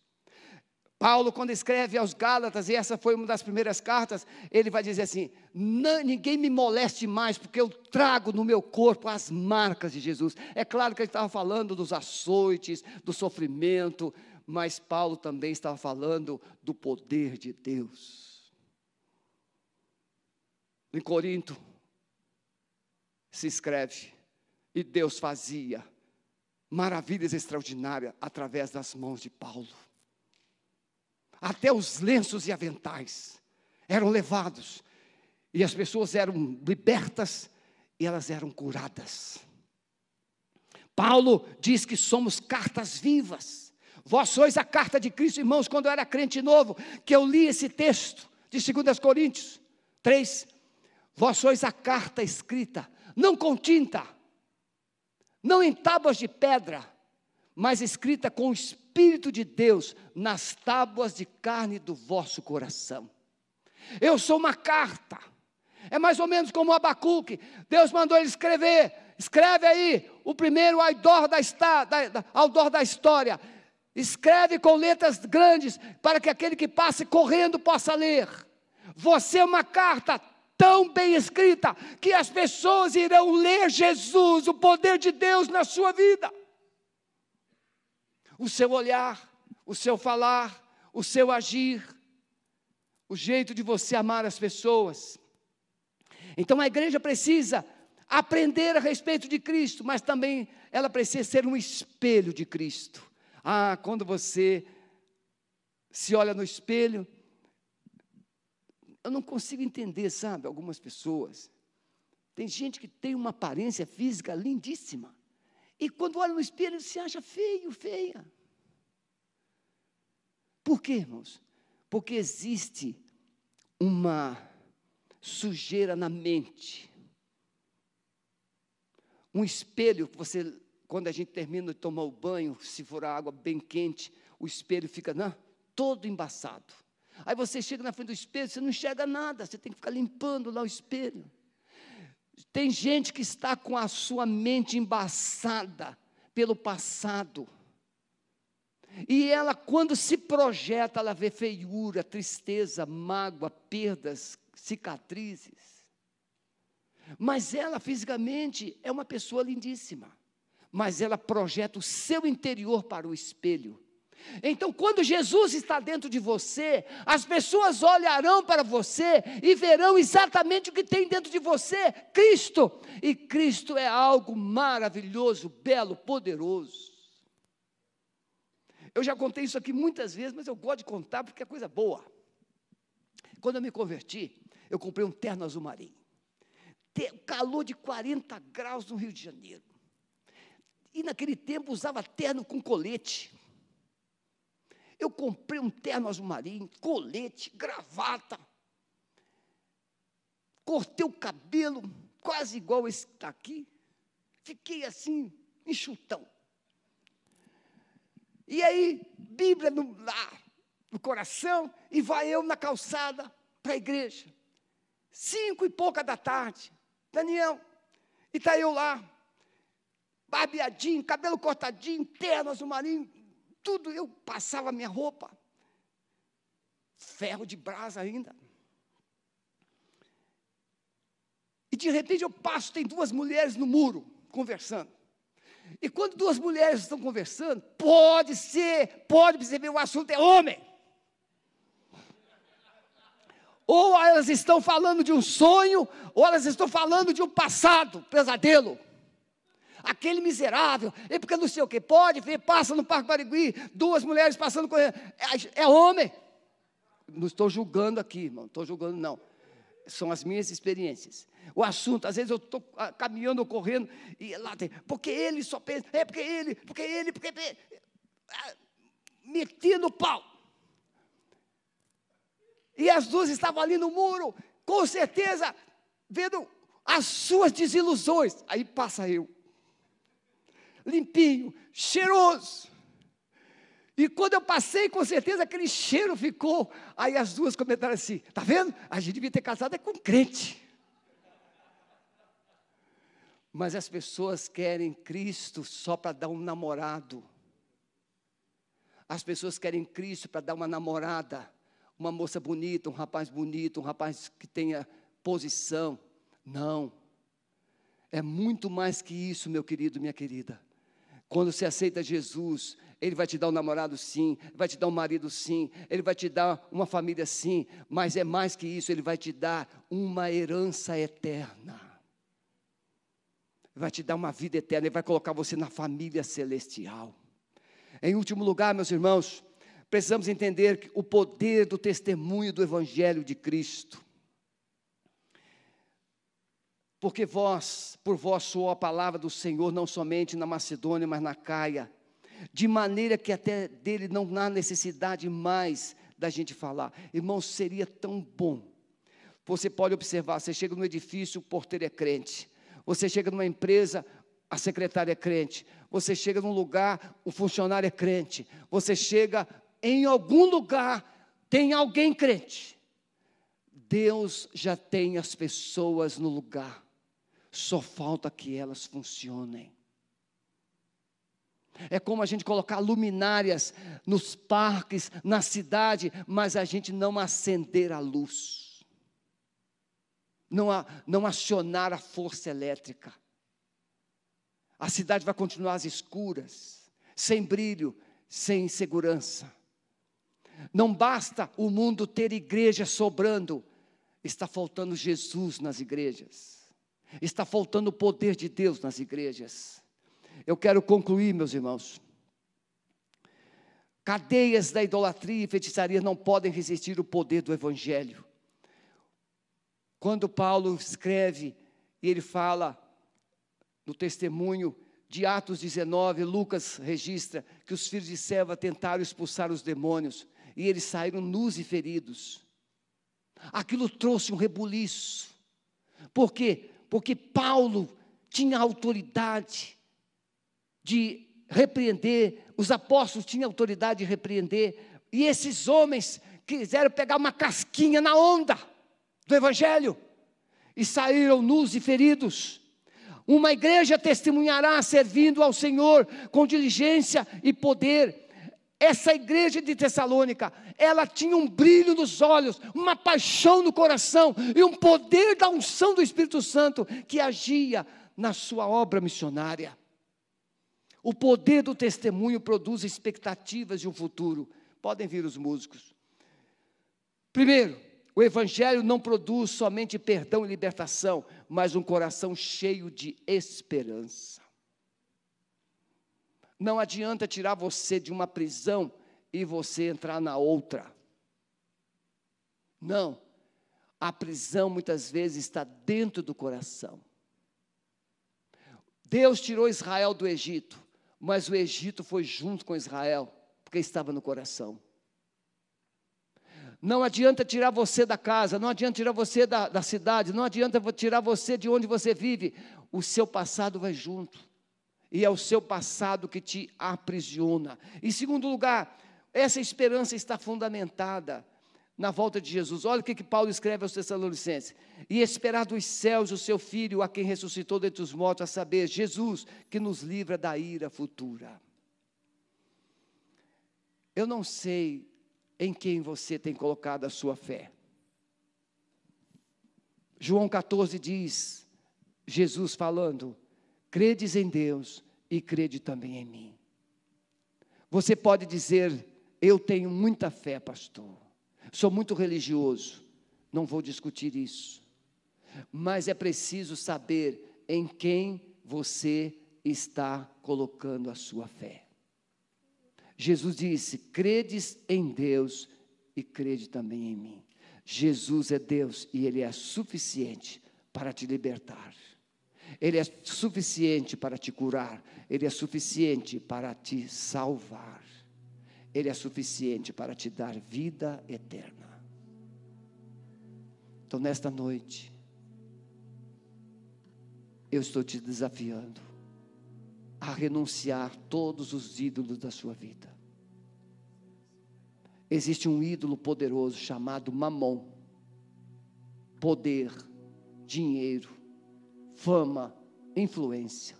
Paulo, quando escreve aos Gálatas, e essa foi uma das primeiras cartas, ele vai dizer assim: ninguém me moleste mais, porque eu trago no meu corpo as marcas de Jesus. É claro que ele estava falando dos açoites, do sofrimento, mas Paulo também estava falando do poder de Deus em Corinto, se escreve, e Deus fazia maravilhas extraordinárias através das mãos de Paulo. Até os lenços e aventais eram levados, e as pessoas eram libertas e elas eram curadas. Paulo diz que somos cartas vivas. Vós sois a carta de Cristo, irmãos, quando eu era crente novo, que eu li esse texto de 2 Coríntios 3, Vós sois a carta escrita, não com tinta, não em tábuas de pedra, mas escrita com o Espírito de Deus nas tábuas de carne do vosso coração. Eu sou uma carta, é mais ou menos como Abacuque, Deus mandou ele escrever, escreve aí o primeiro audor da, da, da história, escreve com letras grandes, para que aquele que passe correndo possa ler. Você é uma carta tão bem escrita que as pessoas irão ler Jesus, o poder de Deus na sua vida. O seu olhar, o seu falar, o seu agir, o jeito de você amar as pessoas. Então a igreja precisa aprender a respeito de Cristo, mas também ela precisa ser um espelho de Cristo. Ah, quando você se olha no espelho, eu não consigo entender, sabe, algumas pessoas. Tem gente que tem uma aparência física lindíssima. E quando olha no espelho, se acha feio, feia. Por quê, irmãos? Porque existe uma sujeira na mente. Um espelho que você, quando a gente termina de tomar o banho, se for a água bem quente, o espelho fica não, todo embaçado. Aí você chega na frente do espelho, você não enxerga nada, você tem que ficar limpando lá o espelho. Tem gente que está com a sua mente embaçada pelo passado. E ela, quando se projeta, ela vê feiura, tristeza, mágoa, perdas, cicatrizes. Mas ela, fisicamente, é uma pessoa lindíssima. Mas ela projeta o seu interior para o espelho. Então, quando Jesus está dentro de você, as pessoas olharão para você e verão exatamente o que tem dentro de você: Cristo. E Cristo é algo maravilhoso, belo, poderoso. Eu já contei isso aqui muitas vezes, mas eu gosto de contar porque é coisa boa. Quando eu me converti, eu comprei um terno azul marinho. Calor de 40 graus no Rio de Janeiro. E naquele tempo usava terno com colete. Eu comprei um terno azul marinho, colete, gravata. Cortei o cabelo, quase igual esse que está aqui. Fiquei assim, enxutão. E aí, Bíblia no, lá, no coração, e vai eu na calçada para a igreja. Cinco e pouca da tarde. Daniel, e está eu lá, barbeadinho, cabelo cortadinho, terno azul marinho, tudo eu passava minha roupa. Ferro de brasa ainda. E de repente eu passo, tem duas mulheres no muro conversando. E quando duas mulheres estão conversando, pode ser, pode perceber, o assunto é homem. Ou elas estão falando de um sonho, ou elas estão falando de um passado, pesadelo aquele miserável, é porque não sei o que, pode ver, passa no Parque Barigui, duas mulheres passando correndo, é, é homem. Não estou julgando aqui, irmão, não estou julgando, não. São as minhas experiências. O assunto, às vezes eu estou ah, caminhando ou correndo, e lá tem, porque ele só pensa, é porque ele, porque ele, porque. Ah, meti no pau. E as duas estavam ali no muro, com certeza, vendo as suas desilusões. Aí passa eu limpinho, cheiroso. E quando eu passei, com certeza aquele cheiro ficou. Aí as duas comentaram assim: tá vendo? A gente devia ter casado é com crente. Mas as pessoas querem Cristo só para dar um namorado. As pessoas querem Cristo para dar uma namorada, uma moça bonita, um rapaz bonito, um rapaz que tenha posição. Não. É muito mais que isso, meu querido, minha querida. Quando você aceita Jesus, Ele vai te dar um namorado sim, vai te dar um marido sim, Ele vai te dar uma família sim, mas é mais que isso, Ele vai te dar uma herança eterna. Vai te dar uma vida eterna, Ele vai colocar você na família celestial. Em último lugar, meus irmãos, precisamos entender o poder do testemunho do Evangelho de Cristo. Porque vós, por vós soou a palavra do Senhor, não somente na Macedônia, mas na Caia, de maneira que até dele não há necessidade mais da gente falar. Irmão, seria tão bom. Você pode observar, você chega no edifício, o porteiro é crente. Você chega numa empresa, a secretária é crente. Você chega num lugar, o funcionário é crente. Você chega em algum lugar, tem alguém crente. Deus já tem as pessoas no lugar só falta que elas funcionem. É como a gente colocar luminárias nos parques, na cidade, mas a gente não acender a luz, não, a, não acionar a força elétrica. A cidade vai continuar às escuras, sem brilho, sem segurança. Não basta o mundo ter igreja sobrando, está faltando Jesus nas igrejas, está faltando o poder de Deus nas igrejas. Eu quero concluir, meus irmãos. Cadeias da idolatria e feitiçaria não podem resistir o poder do Evangelho. Quando Paulo escreve e ele fala no testemunho de Atos 19, Lucas registra que os filhos de Seva tentaram expulsar os demônios e eles saíram nus e feridos. Aquilo trouxe um rebuliço. Por quê? Porque Paulo tinha autoridade de repreender, os apóstolos tinham autoridade de repreender, e esses homens quiseram pegar uma casquinha na onda do Evangelho e saíram nus e feridos. Uma igreja testemunhará servindo ao Senhor com diligência e poder. Essa igreja de Tessalônica, ela tinha um brilho nos olhos, uma paixão no coração e um poder da unção do Espírito Santo que agia na sua obra missionária. O poder do testemunho produz expectativas de um futuro. Podem vir os músicos. Primeiro, o Evangelho não produz somente perdão e libertação, mas um coração cheio de esperança. Não adianta tirar você de uma prisão e você entrar na outra. Não. A prisão muitas vezes está dentro do coração. Deus tirou Israel do Egito, mas o Egito foi junto com Israel, porque estava no coração. Não adianta tirar você da casa, não adianta tirar você da, da cidade, não adianta tirar você de onde você vive. O seu passado vai junto. E é o seu passado que te aprisiona. Em segundo lugar, essa esperança está fundamentada na volta de Jesus. Olha o que, que Paulo escreve aos Tessalonicenses: E esperar dos céus o seu filho, a quem ressuscitou dentre os mortos, a saber, Jesus, que nos livra da ira futura. Eu não sei em quem você tem colocado a sua fé. João 14 diz, Jesus falando: credes em Deus e crede também em mim. Você pode dizer, eu tenho muita fé, pastor, sou muito religioso, não vou discutir isso, mas é preciso saber em quem você está colocando a sua fé. Jesus disse: credes em Deus e crede também em mim. Jesus é Deus e Ele é suficiente para te libertar. Ele é suficiente para te curar. Ele é suficiente para te salvar. Ele é suficiente para te dar vida eterna. Então, nesta noite, eu estou te desafiando a renunciar todos os ídolos da sua vida. Existe um ídolo poderoso chamado Mamon. Poder, dinheiro, fama, influência.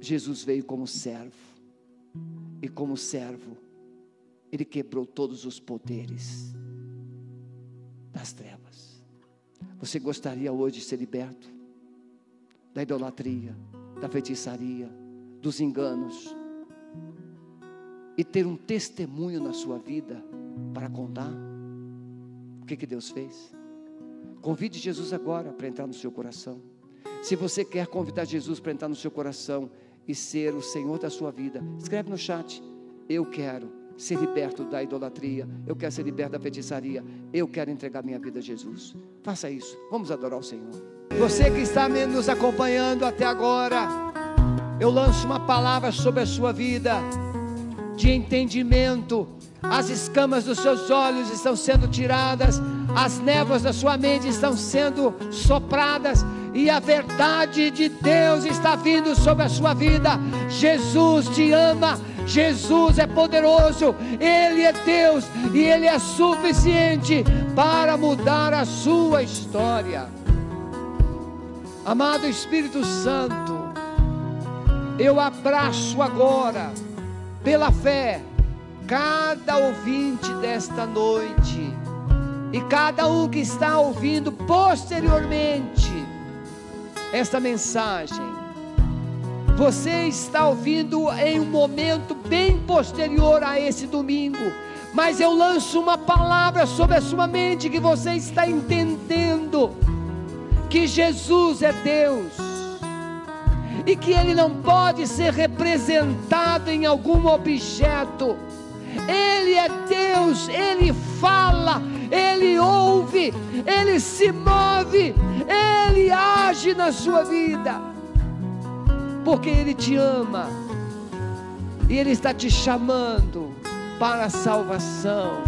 Jesus veio como servo. E como servo, ele quebrou todos os poderes das trevas. Você gostaria hoje de ser liberto? da idolatria, da feitiçaria, dos enganos, e ter um testemunho na sua vida para contar o que, que Deus fez. Convide Jesus agora para entrar no seu coração. Se você quer convidar Jesus para entrar no seu coração e ser o Senhor da sua vida, escreve no chat: Eu quero ser liberto da idolatria, eu quero ser liberto da feitiçaria, eu quero entregar minha vida a Jesus. Faça isso, vamos adorar o Senhor. Você que está nos acompanhando até agora, eu lanço uma palavra sobre a sua vida de entendimento. As escamas dos seus olhos estão sendo tiradas, as névoas da sua mente estão sendo sopradas e a verdade de Deus está vindo sobre a sua vida. Jesus te ama, Jesus é poderoso, Ele é Deus e Ele é suficiente para mudar a sua história. Amado Espírito Santo, eu abraço agora, pela fé, cada ouvinte desta noite e cada um que está ouvindo posteriormente esta mensagem. Você está ouvindo em um momento bem posterior a esse domingo, mas eu lanço uma palavra sobre a sua mente que você está entendendo que Jesus é Deus e que ele não pode ser representado em algum objeto. Ele é Deus, ele fala, ele ouve, ele se move, ele age na sua vida, porque ele te ama. E ele está te chamando para a salvação,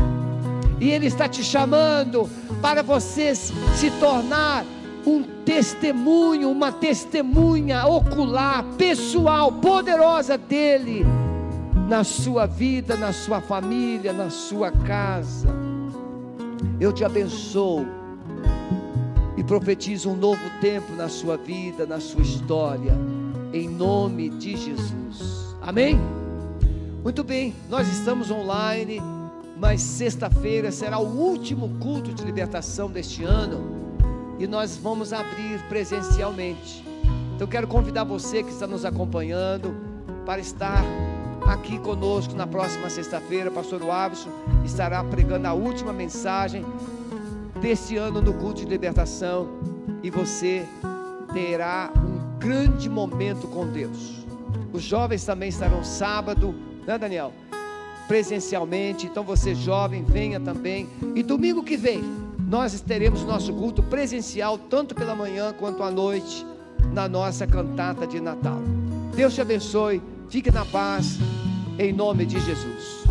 e ele está te chamando para você se tornar um testemunho, uma testemunha ocular, pessoal, poderosa dele na sua vida, na sua família, na sua casa. Eu te abençoo e profetizo um novo tempo na sua vida, na sua história, em nome de Jesus. Amém? Muito bem, nós estamos online, mas sexta-feira será o último culto de libertação deste ano e nós vamos abrir presencialmente. Então quero convidar você que está nos acompanhando para estar aqui conosco na próxima sexta-feira. Pastor Wavison estará pregando a última mensagem deste ano no culto de libertação e você terá um grande momento com Deus. Os jovens também estarão sábado, né, Daniel? Presencialmente. Então você jovem, venha também. E domingo que vem, nós teremos nosso culto presencial, tanto pela manhã quanto à noite, na nossa cantata de Natal. Deus te abençoe, fique na paz, em nome de Jesus.